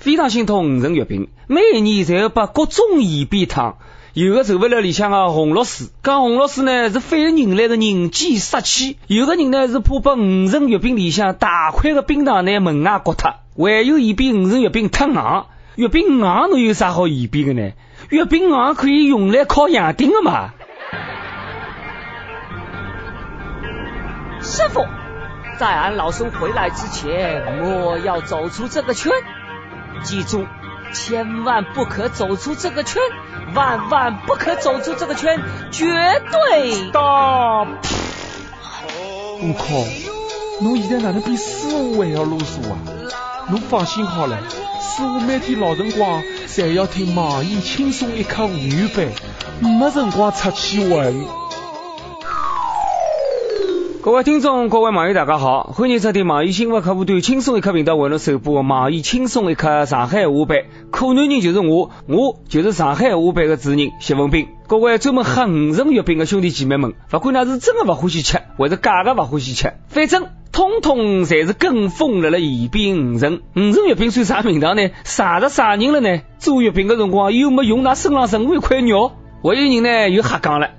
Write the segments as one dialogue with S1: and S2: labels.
S1: 非常心痛五仁月饼，每一年侪要把各种馅饼汤。有的受不了里向的红螺丝，讲红螺丝呢是反人类的人间杀气；有的人呢是怕把五仁月饼里向大块的冰糖呢门外割脱，还有嫌比五仁月饼太硬。月饼硬能有啥好嫌比的呢？月饼硬可以用来烤羊钉的嘛？
S2: 师傅，在俺老孙回来之前，莫要走出这个圈，记住，千万不可走出这个圈。万万不可走出这个圈，绝对
S3: 大！悟空，侬现在哪能比师傅还要啰嗦啊？侬放心好了，师傅每天老辰光侪要听网易轻松一刻无语版，没辰光出去混。
S1: 各位听众，各位网友，大家好，欢迎收听网易新闻客户端轻松一刻频道为侬首播的网易轻松一刻上海话版。可男人就是我，我就是上海话版的主人谢文斌。各位专门喝五仁月饼的兄弟姐妹们，不管那是真的不欢喜吃，还是假的不欢喜吃，反正通通侪是跟风了了宜宾五仁。五仁月饼算啥名堂呢？啥着啥人了呢？做月饼的辰光又没用那身上任何一块肉，还有人呢又瞎讲了。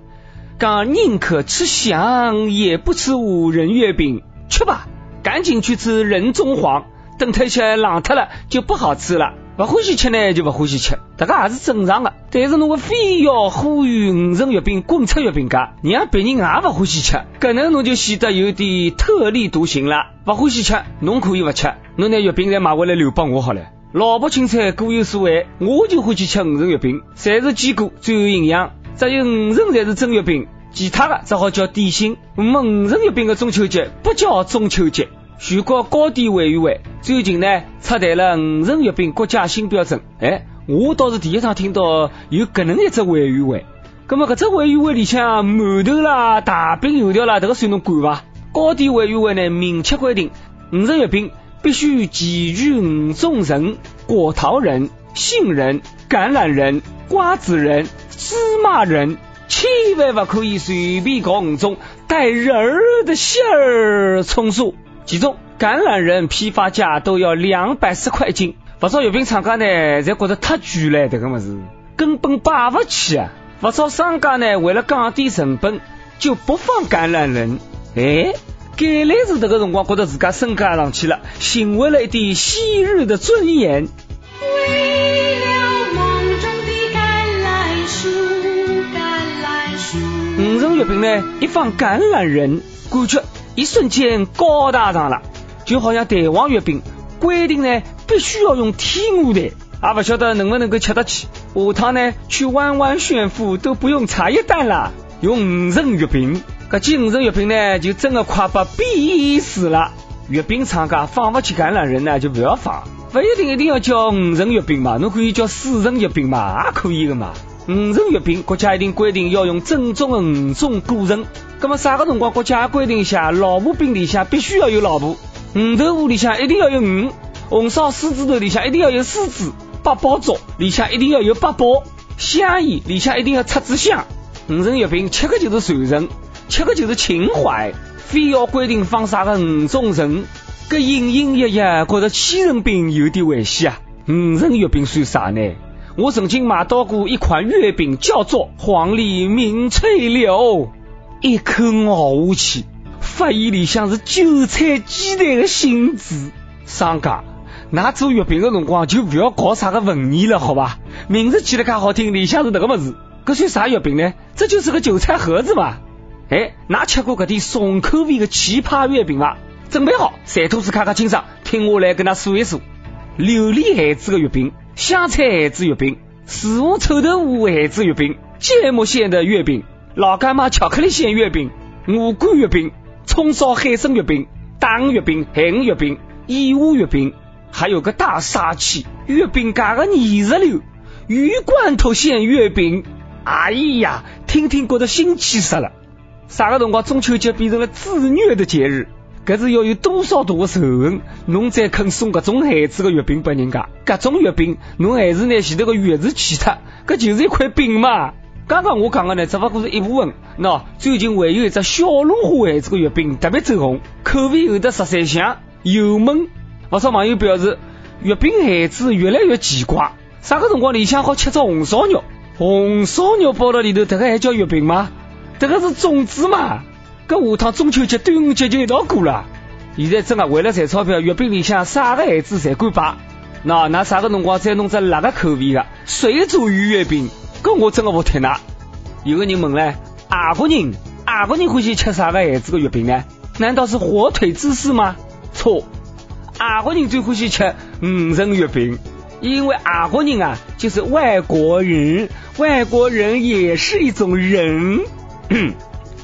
S1: 讲宁可吃香，也不吃五仁月饼。去吧，赶紧去吃人中黄。等它些烂脱了，就不好吃了。不欢喜吃呢，就不欢喜吃，这个也是正常的。但是侬非要呼吁五仁月饼滚出月饼界，让别人也不欢喜吃，可能侬就显得有点特立独行了。不欢喜吃，侬可以不吃，侬拿月饼再买回来留给我好了。老婆青菜各有所爱，我就欢喜吃五仁月饼，侪是坚果，最有营养。只有五仁才是真月饼，其他的只好叫点心。我们五仁月饼的中秋节不叫中秋节。全国糕点委员会最近呢出台了五仁月饼国家新标准。哎，我倒是第一趟听到有搿能一只委员会。那么搿只委员会里向馒头啦、大饼、油条啦，这个算侬管伐？糕点委员会呢明确规定，五仁月饼必须基于五种仁：果桃仁、杏仁、橄榄仁、瓜子仁。芝麻仁千万不可以随便搞五种带仁儿的馅儿充数。其中橄榄仁批发价都要两百十块一斤，不少月饼厂家呢，侪觉得太贵了，这个么子根本摆不起啊。不少商家呢，为了降低成本，就不放橄榄仁。哎，橄榄是这个辰光觉得自家身价上去了，寻回了一点昔日的尊严。五仁月饼呢，一放橄榄仁，感觉一瞬间高大上了，就好像蛋黄月饼规定呢，必须要用天鹅蛋，也不晓得能不能够吃得起。下趟呢，去弯弯炫富都不用茶叶蛋了，用五仁月饼，搿几五仁月饼呢，就真的快把逼死了。月饼厂家放不起橄榄仁呢，就不要放，不一定一定要叫五仁月饼嘛，侬可以叫四仁月饼嘛，也可以的嘛。五仁月饼，国家一定规定要用正宗的五种果仁。那么啥个辰光国家规定一下，老婆饼里向必须要有老婆，五豆腐里向一定要有五，红烧狮子头里向一定要有狮子，八宝粥里向一定要有八宝，香烟里向一定要插支香。五仁月饼吃的就是传承，吃的就是情怀，非要规定放啥个五种仁，搿隐隐约约觉得千人饼有点危险啊。五仁月饼算啥呢？我曾经买到过一款月饼，叫做黄鹂鸣翠柳，一口咬下去，发现里向是韭菜鸡蛋的芯子。商家，拿做月饼的辰光就不要搞啥个文艺了，好吧？名字起得介好听，里向是那个么子，这算啥月饼呢？这就是个韭菜盒子嘛。哎，拿吃过这点重口味的奇葩月饼伐？准备好，三兔子卡卡清爽，听我来跟他数一数。榴莲孩子的月饼，香菜孩子月饼，四五臭豆腐孩子月饼，芥末馅的月饼，老干妈巧克力馅月饼，五谷月饼，葱烧海参月饼，大鱼月饼，海鱼月饼，燕窝月饼，还有个大杀器，月饼界的泥石流，鱼罐头馅月饼。哎呀，听听觉得新奇死了。啥个辰光中秋节变成了自虐的节日？搿是要有多少大的仇恨，侬才肯送搿种孩子的月饼拨人家？搿种月饼，侬还是拿前头个月字去脱，搿就是一块饼嘛。刚刚我讲的呢，只不过是一部分。喏，最近还有一只小龙虾孩子的月饼特别走红，口味有的十三香，油焖。不少网友表示，月饼孩子越来越奇怪，啥个辰光里向好吃只红烧肉，红烧肉包到里头，这个还叫月饼吗？这个是粽子嘛？搿下趟中秋节、端午节就一道过了。现在真的为了赚钞票，月饼里向啥个孩子侪敢摆。那那啥个辰光再弄只辣个口味的水煮鱼月饼，搿我真的不贴拿。有个人问嘞，外国人，外国人欢喜吃啥个孩子的月饼呢？难道是火腿芝士吗？错，外国人最欢喜吃五仁月饼，因为外国人啊就是外国人，外国人也是一种人。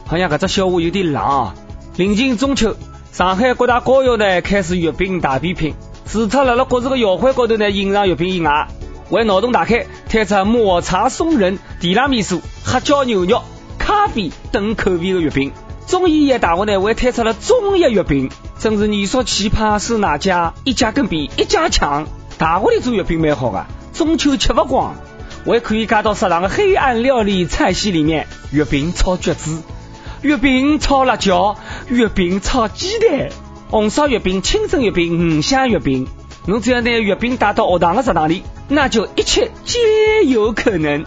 S1: 好像搿只笑话有点冷啊。临近中秋，上海各大高校呢开始月饼大比拼。除特辣辣各自个校徽高头呢印上月饼以外，还脑洞大开，推出抹茶松仁、提拉米苏、黑椒牛肉、咖啡等口味的月饼。中医药大学呢，还推出了中药月饼，真是你说奇葩是哪家？一家更比一家强。大学里做月饼蛮好啊，中秋吃不光，还可以加到食堂的黑暗料理菜系里面。月饼炒橘子，月饼炒辣椒，月饼炒鸡蛋。红烧月饼、清蒸月饼、五香月饼，侬只要拿月饼带到学堂的食堂里，那就一切皆有可能。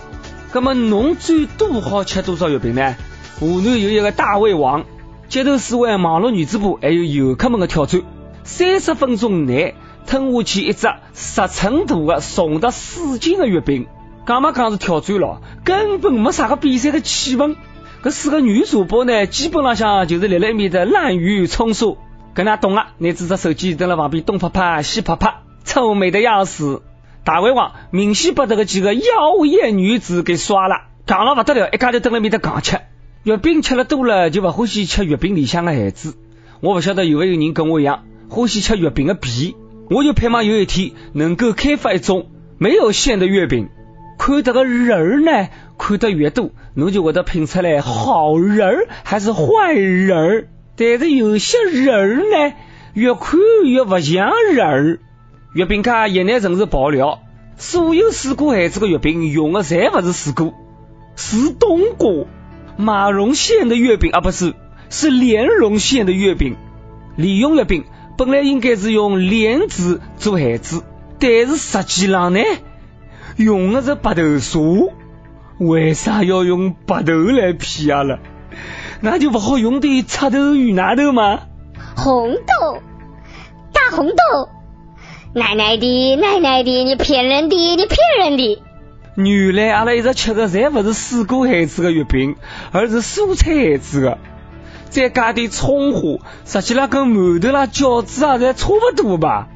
S1: 那么侬最多好吃多少月饼呢？湖南有一个大胃王，街头四位网络女主播还有游客们的挑战：三十分钟内吞下去一只十寸大的、重达四斤的月饼。讲嘛讲是挑战了，根本没啥个比赛的气氛。这四个女主播呢，基本上像就是立在一面的滥竽充数。跟他懂了，拿支只手机蹲辣旁边东拍拍西拍拍，臭美的要死。大胃王明显把这个几个妖艳女子给刷了，讲了不得了，一家头蹲在面的讲吃月饼，吃了多了就不欢喜吃月饼里向的孩子。我不晓得有没有人跟我一样欢喜吃月饼的皮，我就盼望有一天能够开发一种没有馅的月饼。看这个人儿呢，看得越多，侬就会得品出来好人儿还是坏人儿。但是有些人儿呢，越看越不像人儿。月饼卡业内人士爆料，所有试过孩子的月饼用的侪不是水果，是冬瓜。马蓉馅的月饼啊，不是，是莲蓉馅的月饼。利用月饼本来应该是用莲子做孩子，但是实际上呢，用的是白豆沙。为啥要用白豆来骗啊了？那就不好用点赤头与纳豆吗？
S4: 红豆，大红豆，奶奶的，奶奶的，你骗人的，你骗人的！
S1: 原来阿拉一直吃的侪不是水果孩子的月饼，而是蔬菜孩子的。再加点葱花，实际上跟馒头啦、饺子啊，侪差不多吧。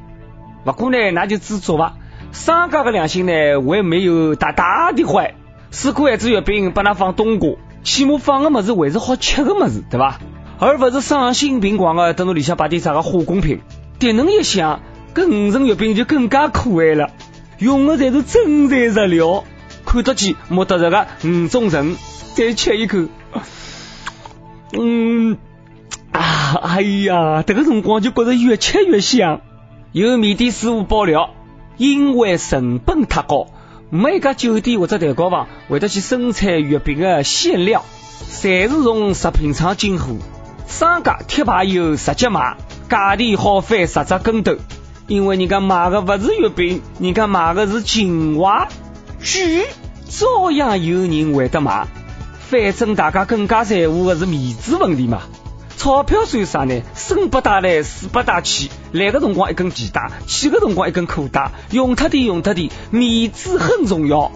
S1: 不过呢，那就知足吧。商家的良心呢，还没有大大的坏。水果孩子月饼把它放冬瓜。起码放个么子还是好吃个么子，对吧？而不是丧心病狂的等侬里向摆点啥个化工品。迭能一想，搿五仁月饼就更加可爱了，用的侪是真材实料，看得见摸得着个五种仁。再吃一口，嗯啊，哎呀，这个辰光就觉着越吃越香。有面店师傅爆料，因为成本太高。每家酒店或者蛋糕房会得去生产月饼的馅料，侪是从食品厂进货。商家贴牌有直接卖，价钿好翻十只跟头。因为人家卖的不是月饼，人家卖的是情怀。贵，照样有人会得买。反正大家更加在乎的是面子问题嘛。钞票算啥呢？生不带来，死不带去。来个辰光一根皮带，去个辰光一根裤带，用脱的用脱的，面子很重要。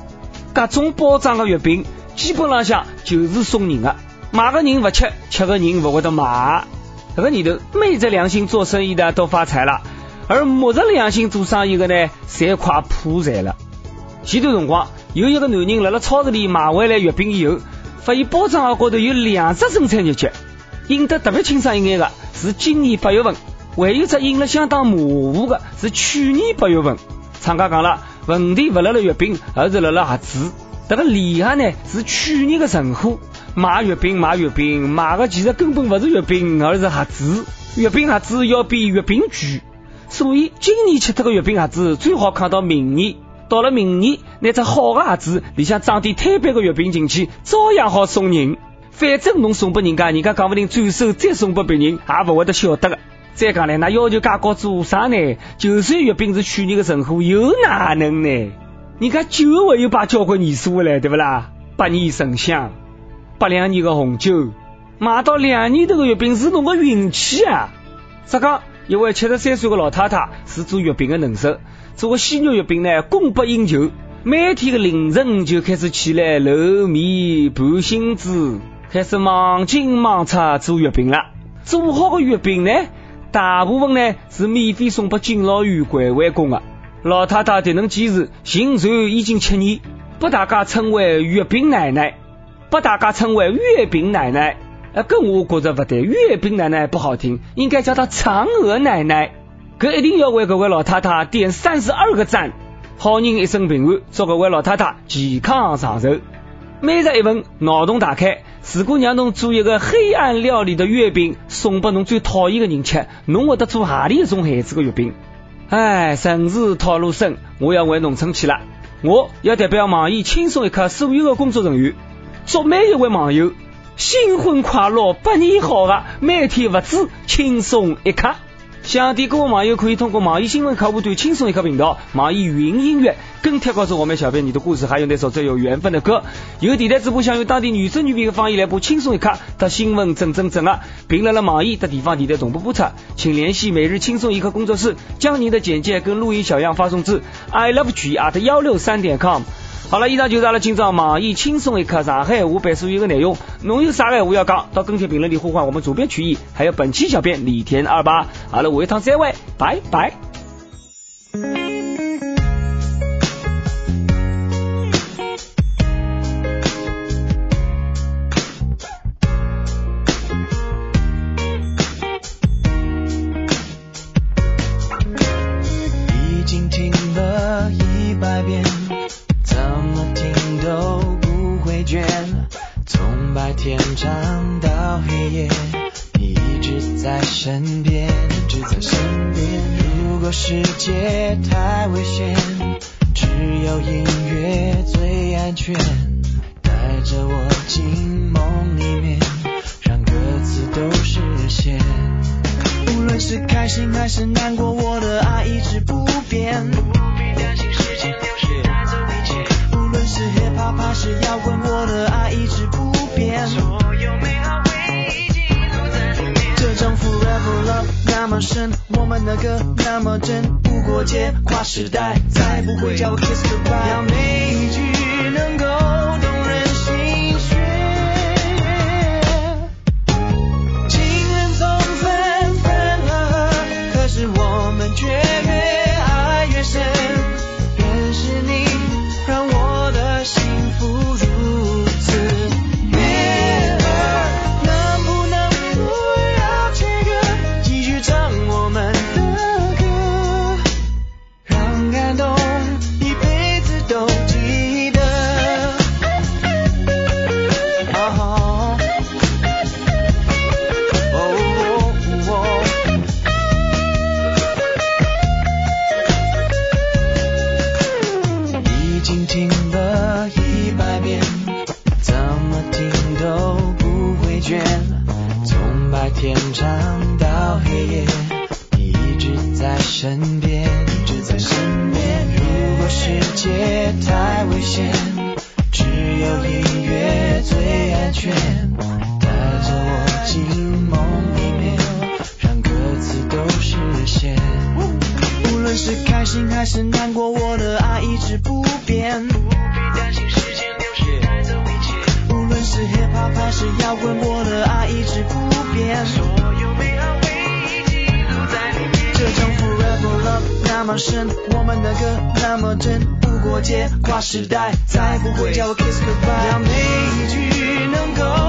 S1: 各种包装的月饼，基本上像就是送人的，买个人不吃，吃个人不会得买。这个年头，昧着良心做生意的都发财了，而摸着良心做生意的呢，侪快破财了。前段辰光，有一个男人来了超市里买回来月饼以后，发现包装盒高头有两只生产日期。印得特别清爽一眼的是今年八月份，还有只印了相当模糊的是去年八月份。厂家讲了，问题不辣了月饼，而是辣了盒子。这个礼盒呢是去年的存货，卖月饼卖月饼，卖的其实根本不是月饼，而是盒子。月饼盒子要比月饼贵，所以今年吃这个月饼盒子最好看到明年。到了明年，拿只好的盒子里向装点特别的月饼进去，照样好送人。反正侬送拨人家，人家讲不定转手再送拨别人，也勿会得晓得个。再讲呢，那要求介高做啥呢？就算月饼是去年的存货，又哪能呢？人家酒还有把交关年数了，对不啦？百年神香，八两年的红酒，买到两年头的月饼是侬个运气啊！啥讲？一位七十三岁的老太太是做月饼的能手，做个鲜肉月饼呢，供不应求。每天的凌晨就开始起来揉面、拌芯子，开始忙进忙出做月饼了。做好的月饼呢，大部分呢是免费送给敬老院环卫工的。老太太这能坚持行善已经七年，把大家称为月饼奶奶，把大家称为月饼奶奶。呃，跟我觉着不对，月饼奶奶不好听，应该叫她嫦娥奶奶。可一定要为这位老太太点三十二个赞，好人一生平安，祝各位老太太健康长寿。每日一问，脑洞大开，如果让侬做一个黑暗料理的月饼，送拨侬最讨厌的人吃，侬会得做何里一种孩子的月饼？唉，城市套路深，我要回农村去了。我要代表网易轻松一刻所有的工作人员，祝每一位网友。新婚快乐，百年好合，每天不止轻松一刻。想听歌的网友可以通过网易新闻客户端轻松一刻频道、网易云音乐跟帖告诉我们小编你的故事，还有那首最有缘分的歌。有电台直播想用当地女声女频的方言来播轻松一刻的新闻，整整整啊，并来了网易的地方电台同步播出，请联系每日轻松一刻工作室，将您的简介跟录音小样发送至 i love g at 幺六三点 com。好了，以上就是阿拉今朝网易轻松一刻上海话版所有的内容。侬有啥个话要讲，到跟帖评论里呼唤我们主编曲艺，还有本期小编李田二八。好了，下一趟再会，拜拜。世界太危险，只有音乐最安全。带着我进梦里面，让歌词都实现。无论是开心还是难过，我的爱一直不变。不必担心时间流逝带走一切。无论是 hip hop 还是摇滚，我的爱一直不变。所有美好回忆记录在里面。这种 forever love 么深。我们的歌那么真，无国界，跨时代，再不会叫我 kiss goodbye。要每一句能心还是难过，我
S5: 的爱一直不变。不必担心时间流逝带走一切，无论是 hip hop 还是摇滚，我的爱一直不变。所有美好回忆记录在里面。这种 forever love 那么深，我
S1: 们的歌那么真，不过界，跨时代，再不会叫我 kiss goodbye。让每一句能够。